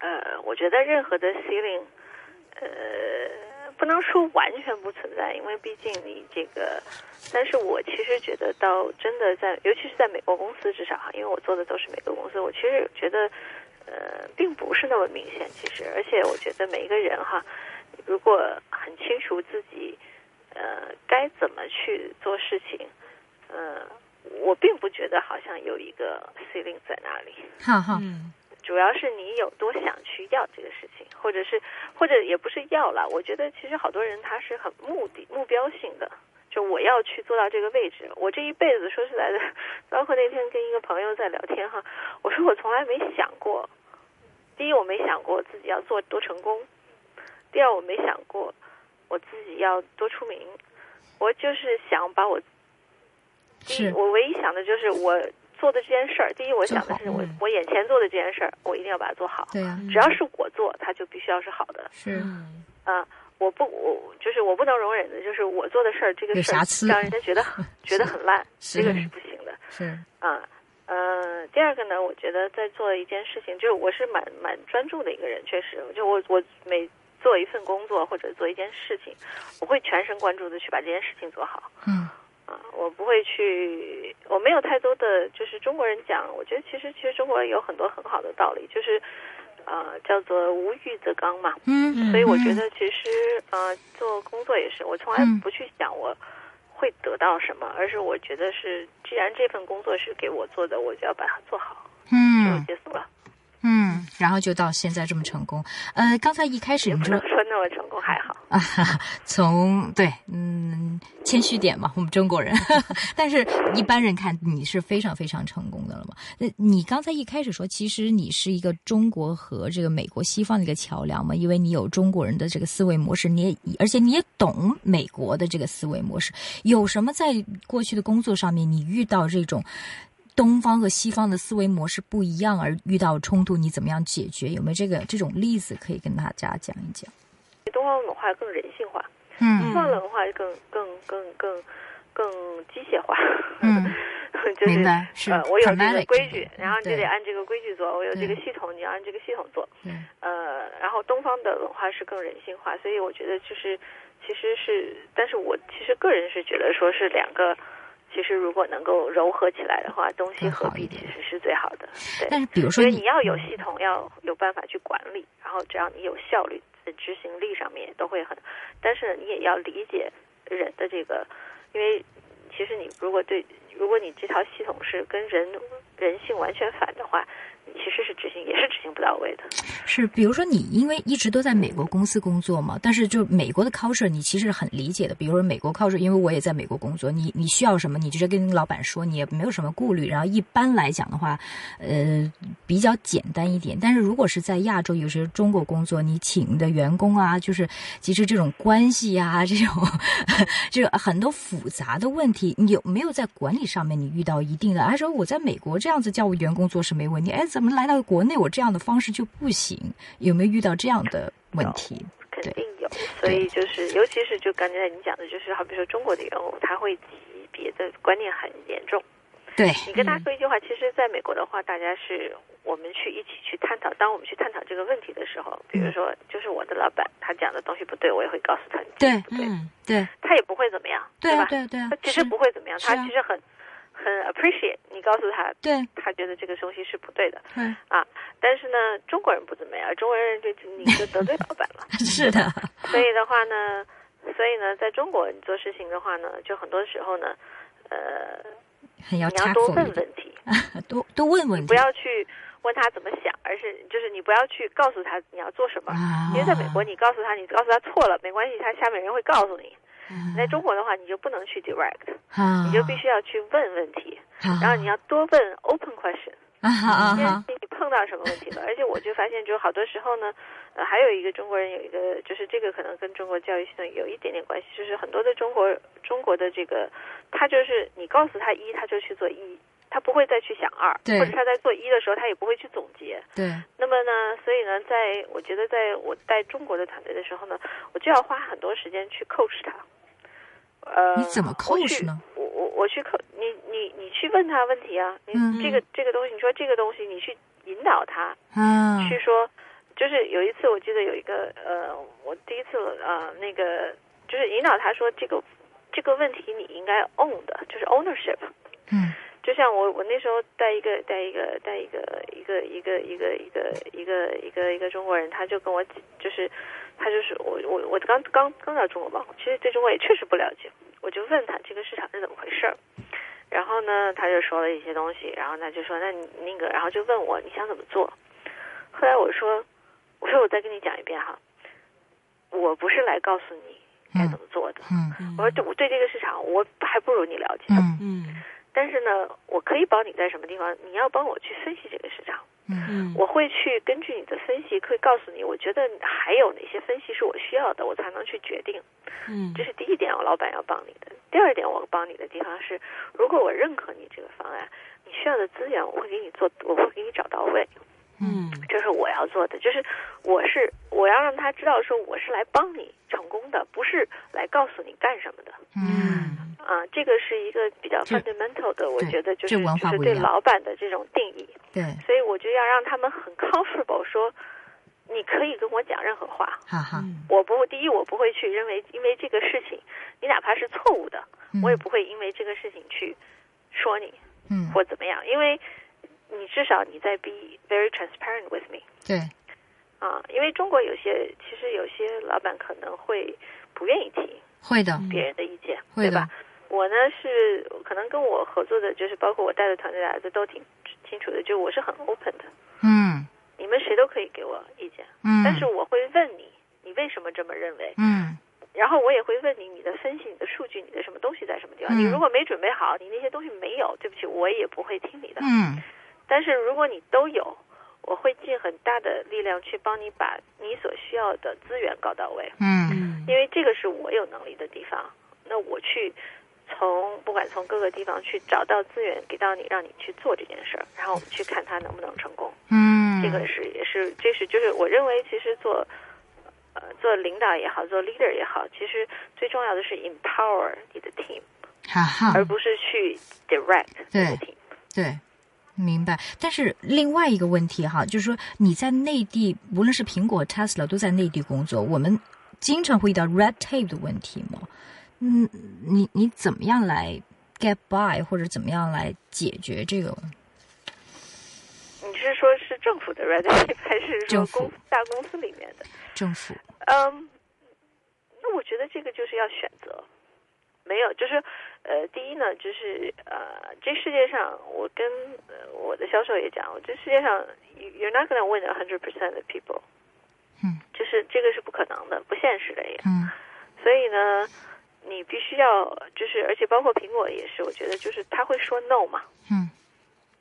呃，我觉得任何的 ceiling，呃。不能说完全不存在，因为毕竟你这个，但是我其实觉得到真的在，尤其是在美国公司，至少哈，因为我做的都是美国公司，我其实觉得，呃，并不是那么明显。其实，而且我觉得每一个人哈，如果很清楚自己，呃，该怎么去做事情，呃，我并不觉得好像有一个 ceiling 在那里。好好。主要是你有多想去要这个事情，或者是，或者也不是要了。我觉得其实好多人他是很目的、目标性的，就我要去做到这个位置。我这一辈子说实在的，<laughs> 包括那天跟一个朋友在聊天哈，我说我从来没想过，第一我没想过自己要做多成功，第二我没想过我自己要多出名，我就是想把我，是。我唯一想的就是我。做的这件事儿，第一，我想的是我我眼前做的这件事儿，我一定要把它做好。对啊，只要是我做，它就必须要是好的。是，啊，我不，我就是我不能容忍的，就是我做的事儿这个事儿让人家觉得 <laughs> 觉得很烂，这个是不行的。是。啊，呃，第二个呢，我觉得在做一件事情，就是我是蛮蛮专注的一个人，确实，就我我每做一份工作或者做一件事情，我会全神贯注的去把这件事情做好。嗯。啊，我不会去，我没有太多的，就是中国人讲，我觉得其实其实中国人有很多很好的道理，就是啊，叫做无欲则刚嘛。嗯所以我觉得其实啊，做工作也是，我从来不去想我会得到什么，而是我觉得是，既然这份工作是给我做的，我就要把它做好。嗯。就结束了。嗯，然后就到现在这么成功。呃，刚才一开始你说说那么成功还好啊，从对，嗯，谦虚点嘛，我们中国人。<laughs> 但是一般人看你是非常非常成功的了嘛。那你刚才一开始说，其实你是一个中国和这个美国西方的一个桥梁嘛，因为你有中国人的这个思维模式，你也而且你也懂美国的这个思维模式。有什么在过去的工作上面，你遇到这种？东方和西方的思维模式不一样，而遇到冲突，你怎么样解决？有没有这个这种例子可以跟大家讲一讲？东方文化更人性化，嗯，西方文化更更更更更机械化，嗯，<laughs> 就是呃，我有这个规矩，然后你就得按这个规矩做。我有这个系统，你要按这个系统做。呃，然后东方的文化是更人性化，所以我觉得就是其实是，但是我其实个人是觉得说是两个。其实，如果能够柔合起来的话，东西合璧其实是最好的。对，但是比如说，你要有系统，要有办法去管理，然后只要你有效率，在执行力上面都会很。但是你也要理解人的这个，因为其实你如果对，如果你这套系统是跟人人性完全反的话。其实是执行，也是执行不到位的。是，比如说你因为一直都在美国公司工作嘛，但是就美国的 culture 你其实很理解的。比如说美国 culture，因为我也在美国工作，你你需要什么，你直接跟老板说，你也没有什么顾虑。然后一般来讲的话，呃，比较简单一点。但是如果是在亚洲，有些中国工作，你请的员工啊，就是其实这种关系啊，这种就 <laughs> 很多复杂的问题，你有没有在管理上面你遇到一定的？还说我在美国这样子叫我员工做是没问题，哎，怎么？来到国内，我这样的方式就不行。有没有遇到这样的问题？肯定有。所以就是，尤其是就刚才你讲的，就是好比说中国的员工，他会级别的观念很严重。对你跟他说一句话，其实在美国的话，大家是我们去一起去探讨。当我们去探讨这个问题的时候，比如说，就是我的老板他讲的东西不对，我也会告诉他。对，嗯，对，他也不会怎么样，对吧？对对，他其实不会怎么样，他其实很。很 appreciate 你告诉他，对，他觉得这个东西是不对的，嗯啊，但是呢，中国人不怎么样，中国人就你就得罪老板了，<laughs> 是的，所以的话呢，所以呢，在中国你做事情的话呢，就很多时候呢，呃，你要多问问题，多多问问题，不要去问他怎么想，而是就是你不要去告诉他你要做什么，因为在美国你告诉他你告诉他错了没关系，他下面人会告诉你。在中国的话，你就不能去 direct，你就必须要去问问题，然后你要多问 open question。啊你碰到到什么问题了。而且我就发现，就好多时候呢，呃，还有一个中国人有一个，就是这个可能跟中国教育系统有一点点关系，就是很多的中国中国的这个，他就是你告诉他一，他就去做一。他不会再去想二，对或者他在做一的时候，他也不会去总结。对，那么呢，所以呢，在我觉得，在我带中国的团队的时候呢，我就要花很多时间去 coach 他。呃，你怎么我 coach 去呢？我我我去 coach 你你你去问他问题啊，你嗯这个这个东西，你说这个东西，你去引导他，嗯，去说，就是有一次我记得有一个呃，我第一次呃那个就是引导他说这个这个问题你应该 own 的，就是 ownership。嗯就像我我那时候带一个带一个带一个一个一个一个一个一个一个一个中国人，他就跟我就是他就是我我我刚刚刚到中国嘛，其实对中国也确实不了解，我就问他这个市场是怎么回事儿，然后呢他就说了一些东西，然后他就说那你那个然后就问我你想怎么做，后来我说我说我再跟你讲一遍哈，我不是来告诉你该怎么做的，嗯我说对我对这个市场我还不如你了解。嗯嗯但是呢，我可以帮你在什么地方，你要帮我去分析这个市场。嗯嗯，我会去根据你的分析，可以告诉你，我觉得还有哪些分析是我需要的，我才能去决定。嗯这是第一点，我老板要帮你的。第二点，我帮你的地方是，如果我认可你这个方案，你需要的资源我会给你做，我会给你找到位。嗯这是我要做的，就是我是我要让他知道说我是来帮你成功的，不是来告诉你干什么的。嗯啊，这个是一个比较 fundamental 的，我觉得就是就是对老板的这种定义。对，所以我就要让他们很 comfortable 说，你可以跟我讲任何话。哈哈，我不第一，我不会去认为因为这个事情，你哪怕是错误的，嗯我也不会因为这个事情去说你嗯或怎么样，因为你至少你在 be very transparent with me 对，啊。因为中国有些其实有些老板可能会不愿意听会的，别人的意见，对吧？我呢是可能跟我合作的，就是包括我带的团队的孩子都挺清楚的，就我是很 open 的，嗯你们谁都可以给我意见，嗯，但是我会问你，你为什么这么认为？嗯然后我也会问你，你的分析、你的数据、你的什么东西在什么地方？嗯你如果没准备好，你那些东西没有，对不起，我也不会听你的。嗯但是如果你都有，我会尽很大的力量去帮你把你所需要的资源搞到位，嗯嗯因为这个是我有能力的地方。那我去从不管从各个地方去找到资源给到你，让你去做这件事儿，然后我们去看他能不能成功。嗯，这个是也是这是就是我认为其实做呃做领导也好，做 leader 也好，其实最重要的是 empower 你的 team，、哈哈，而不是去 direct 你的 team。对，明白。但是另外一个问题哈，就是说你在内地，无论是苹果、Tesla 都在内地工作，我们经常会遇到 red tape 的问题嘛。嗯，你你怎么样来 get by，或者怎么样来解决这个？你是说是政府的 red tape 还是说公大公司里面的？政府，嗯，那我觉得这个就是要选择，没有，就是呃，第一呢，就是呃，这世界上，我跟呃我的销售也讲，我这世界上，you- you're not gonna win a hundred percent of people，嗯，就是这个是不可能的，不现实的也。嗯。所以呢，你必须要就是，而且包括苹果也是，我觉得就是他会说 no 嘛嗯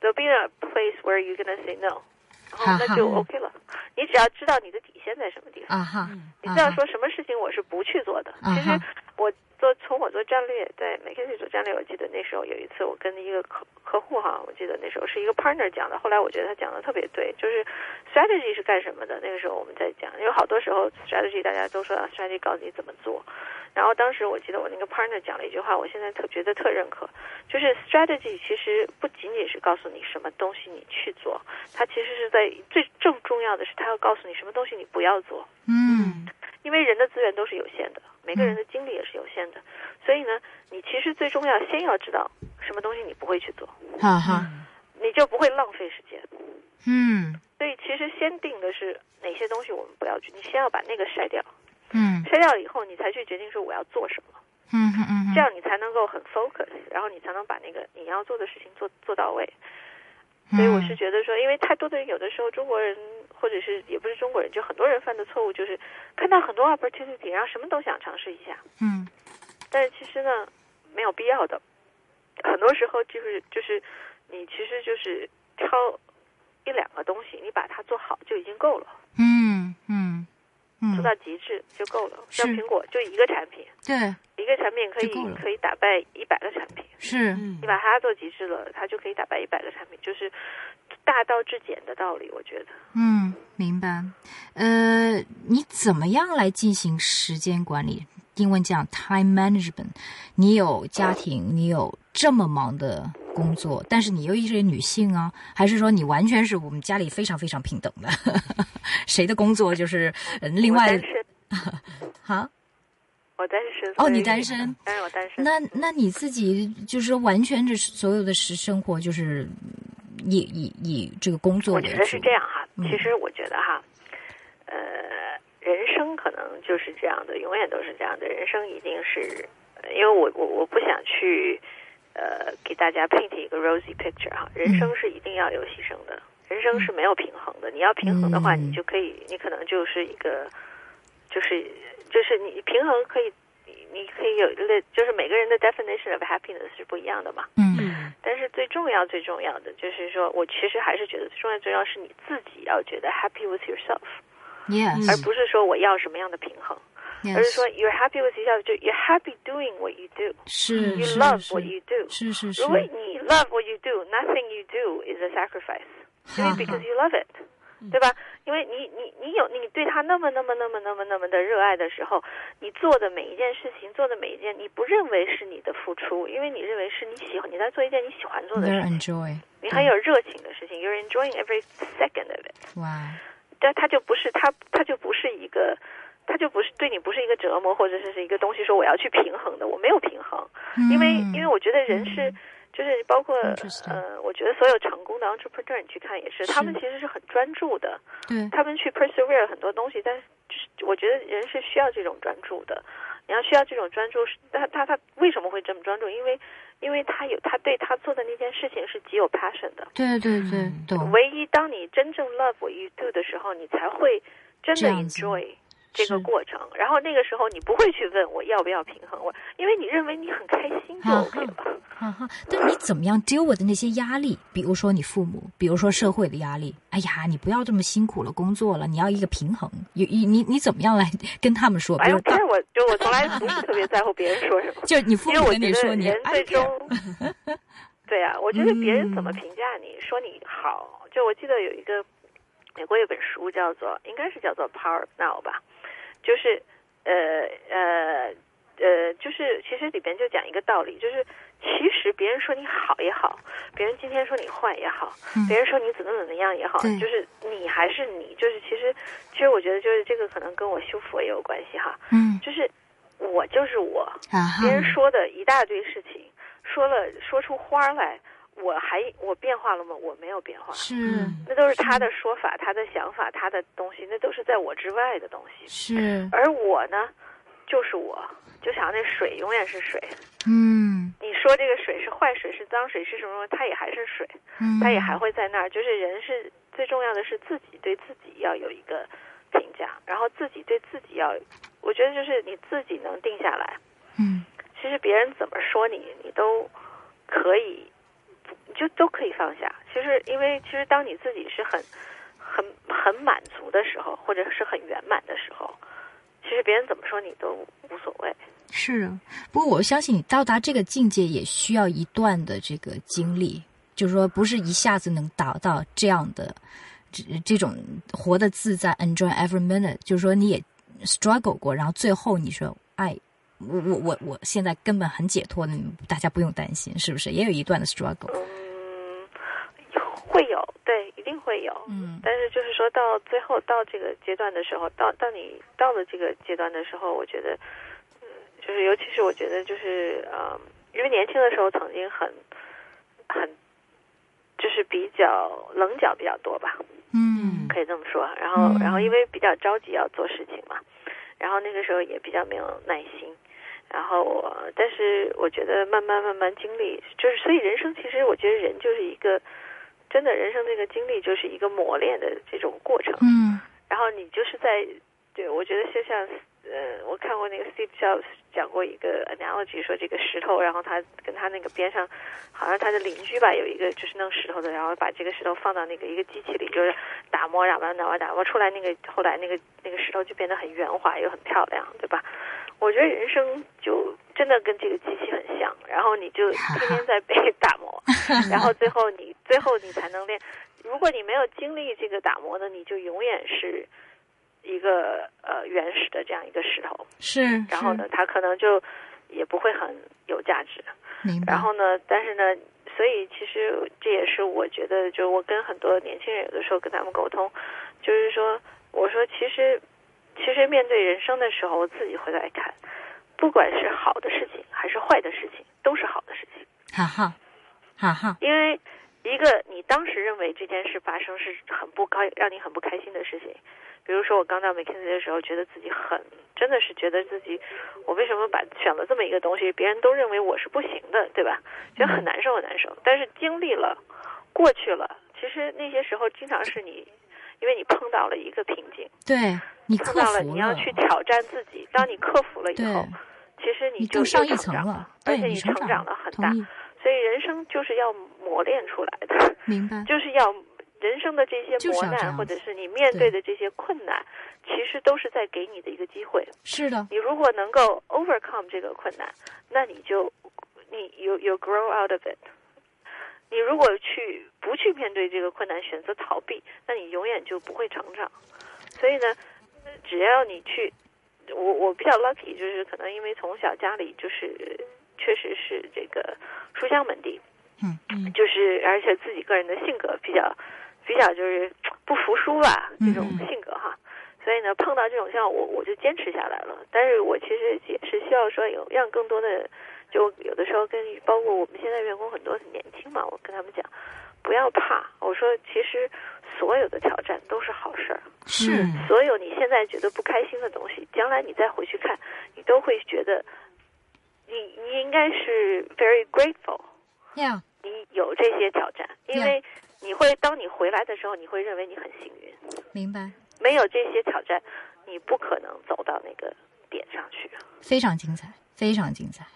，there'll be a place where you're gonna say no，然 <laughs> 后那就 OK 了。你只要知道你的底线在什么地方。你知道说什么事情我是不去做的。啊其实我做从我做战略，在 McKinsey 做战略，我记得那时候有一次我跟一个客客户哈，我记得那时候是一个 partner 讲的，后来我觉得他讲的特别对，就是 strategy 是干什么的？那个时候我们在讲，因为好多时候 strategy 大家都说啊 strategy 告诉你怎么做。然后当时我记得我那个 partner 讲了一句话，我现在特觉得特认可，就是 strategy 其实不仅仅是告诉你什么东西你去做，它其实是在最正重要的是，它要告诉你什么东西你不要做。嗯因为人的资源都是有限的，每个人的精力也是有限的，所以呢，你其实最重要先要知道什么东西你不会去做，哈哈，你就不会浪费时间。嗯。所以其实先定的是哪些东西我们不要去，你先要把那个筛掉，嗯。筛掉了以后，你才去决定说我要做什么，嗯嗯嗯，这样你才能够很 focus，然后你才能把那个你要做的事情做做到位。所以我是觉得说，因为太多的人有的时候中国人或者是也不是中国人，就很多人犯的错误就是看到很多 opportunity，然后什么都想尝试一下。嗯。但是其实呢，没有必要的。很多时候就是就是，你其实就是挑一两个东西，你把它做好就已经够了，嗯嗯。嗯，做到极致就够了。像苹果就一个产品，对，一个产品可以可以打败一百个产品，是，嗯你把它做极致了，它就可以打败一百个产品，就是大道至简的道理，我觉得。嗯，明白。呃，你怎么样来进行时间管理？英文讲 time management。你有家庭，你有这么忙的工作，但是你又是女性啊，还是说你完全是我们家里非常非常平等的？<laughs> 谁的工作就是呃另外好？<laughs> 我单身。哦，你单身？当然我单身。那那你自己就是完全是所有的时生活就是以以以这个工作。我觉得是这样哈，嗯其实我觉得哈，呃，人生可能就是这样的，永远都是这样的。人生一定是，呃因为我我我不想去呃给大家 paint 一个 rosy picture 哈，人嗯生是一定要有牺牲的，人生是没有平衡的。你要平衡的话，嗯你就可以，你可能就是一个，就是就是你平衡可以。你你可以有一个，就是每个人的 definition of happiness 是不一样的嘛。嗯但是最重要、最重要的就是说，我其实还是觉得最重要、最重要是你自己要觉得 happy with yourself，、 ，yes，而不是说我要什么样的平衡，而是 yes，说 you're happy with yourself，就 you're happy doing what you do，you 是是 love 是 what you do。是是是如果你 love what you do，nothing you do is a sacrifice，因为哈 because you love it， 对吧？因为你你你有你对他那么那么那么那么那么的热爱的时候，你做的每一件事情，做的每一件，你不认为是你的付出，因为你认为是你喜欢你在做一件你喜欢做的事情。enjoy，你很有热情的事情，you're enjoying every second of it。哇，但他就不是他，他就不是一个，他就不是对你不是一个折磨，或者是是一个东西说我要去平衡的，我没有平衡，因为因为我觉得人是。就是包括呃，我觉得所有成功的 entrepreneur 你去看也是，他们其实是很专注的，对他们去 persevere 很多东西，但是就是我觉得人是需要这种专注的。你要需要这种专注，是他他他为什么会这么专注？因为因为他有他对他做的那件事情是极有 passion 的。对对对，懂，唯一当你真正 love what you do 的时候，你才会真的 enjoy 这个过程。然后那个时候你不会去问我要不要平衡，我因为你认为你很开心就啊 OK 了。<laughs> 哈哈，但你怎么样 deal with 那些压力？比如说你父母，比如说社会的压力。哎呀，你不要这么辛苦了，工作了，你要一个平衡。你你你你怎么样来跟他们说？比哎呦其实我就我从来不是特别在乎别人说什么。<laughs> 就你父母跟 <laughs> 你说，你最终，对啊，我觉得别人怎么嗯评价你，说你好，就我记得有一个美国有本书叫做，应该是叫做《Power Now》吧，就是呃呃呃，就是其实里边就讲一个道理，就是其实别人说你好也好，别人今天说你坏也好，嗯别人说你怎么怎么样也好，就是你还是你，就是其实其实我觉得就是这个可能跟我修佛也有关系哈，嗯。就是我就是我，啊别人说的一大堆事情，说了说出花来，我还我变化了吗？我没有变化，是那都是他的说法、他的想法、他的东西，那都是在我之外的东西。是而我呢，就是我，就想那水永远是水。嗯你说这个水是坏水、是脏水、是什么？它也还是水，嗯，它也还会在那儿。就是人是最重要的是自己对自己要有一个评价，然后自己对自己要，我觉得就是你自己能定下来。嗯其实别人怎么说你，你都可以，你就都可以放下。其实，因为其实当你自己是很、很、很满足的时候，或者是很圆满的时候，其实别人怎么说你都无所谓。是啊。不过我相信你到达这个境界也需要一段的这个经历，就是说不是一下子能达到这样的这这种活得自在，enjoy every minute。就是说你也 struggle 过，然后最后你说，爱，我我我我现在根本很解脱的，大家不用担心，是不是？也有一段的 struggle。嗯，会有，对，一定会有。嗯但是就是说到最后到这个阶段的时候，到到你到了这个阶段的时候，我觉得，嗯，就是尤其是我觉得就是呃，因为年轻的时候曾经很很就是比较棱角比较多吧，嗯可以这么说。然后嗯然后因为比较着急要做事情嘛，然后那个时候也比较没有耐心。然后我，但是我觉得慢慢慢慢经历，就是所以人生其实我觉得人就是一个真的人生这个经历就是一个磨练的这种过程。嗯然后你就是在，对我觉得就像呃呃，我看过那个 Steve Jobs 讲过一个 analogy，说这个石头，然后他跟他那个边上，好像他的邻居吧，有一个就是弄石头的，然后把这个石头放到那个一个机器里，就是打磨，打磨打磨打磨出来那个，后来那个那个石头就变得很圆滑又很漂亮，对吧？我觉得人生就真的跟这个机器很像，然后你就天天在被 <laughs> 打磨，然后最后你最后你才能练。如果你没有经历这个打磨呢，你就永远是一个呃原始的这样一个石头。是，然后呢，它可能就也不会很有价值。然后呢，但是呢，所以其实这也是我觉得，就我跟很多年轻人有的时候跟他们沟通，就是说，我说其实其实面对人生的时候，我自己回来看，不管是好的事情还是坏的事情，都是好的事情。哈哈，哈哈。因为一个你当时认为这件事发生是很不高，让你很不开心的事情，比如说我刚到 McKinsey 的时候，觉得自己很真的是觉得自己，我为什么把选了这么一个东西，别人都认为我是不行的，对吧？觉得很难受，很难受。但是经历了，过去了，其实那些时候经常是你，因为你碰到了一个瓶颈，对你克碰到了你要去挑战自己，当你克服了以后，其实你就上一又成长层了，而且你成长了很大所以人生就是要磨练出来的，<laughs> 明白。就是要人生的这些磨难，或者是你面对的这些困难，其实都是在给你的一个机会。是的，你如果能够 overcome 这个困难，那你就你 you you grow out of it。你如果去不去面对这个困难，选择逃避，那你永远就不会成长。所以呢，只要你去，我我比较 lucky，就是可能因为从小家里就是确实是这个书香门第，嗯嗯，就是而且自己个人的性格比较比较就是不服输吧这种嗯性格哈，所以呢碰到这种像我我就坚持下来了。但是我其实也是需要说有让更多的，就有的时候跟包括我们现在员工很多很年轻嘛，我跟他们讲不要怕，我说其实所有的挑战都是好事儿，是嗯所有你现在觉得不开心的东西，将来你再回去看，你都会觉得你你应该是 very grateful。Yeah，，你有这些挑战，因为你会当你回来的时候，你会认为你很幸运。明白，没有这些挑战，你不可能走到那个点上去。非常精彩，非常精彩。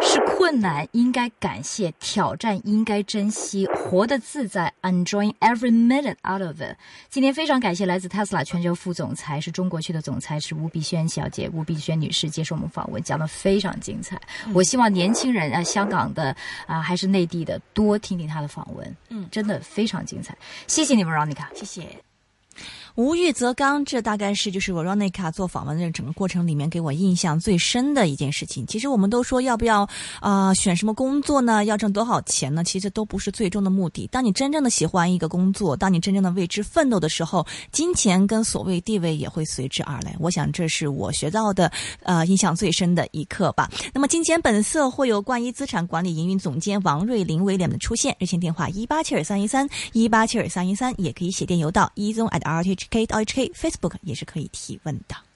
是困难应该感谢，挑战应该珍惜，活得自在，enjoying every minute out of it。今天非常感谢来自 Tesla 全球副总裁，是中国区的总裁是吴碧轩小姐，吴碧轩女士接受我们访问，讲的非常精彩。我希望年轻人啊，香港的啊还是内地的，多听听她的访问，嗯真的非常精彩。谢谢你们，Ronica。谢谢。无欲则刚，这大概是就是 Veronica 做访问的整个过程里面给我印象最深的一件事情。其实我们都说要不要啊、选什么工作呢？要挣多少钱呢？其实都不是最终的目的。当你真正的喜欢一个工作，当你真正的为之奋斗的时候，金钱跟所谓地位也会随之而来。我想这是我学到的呃印象最深的一课吧。那么金钱本色会有冠一资产管理营运总监王瑞林威廉的出现，热线电话一八七二三一三一八七二三一三，也可以写电邮到一宗 atrt HK 到 hk，Facebook 也是可以提问的。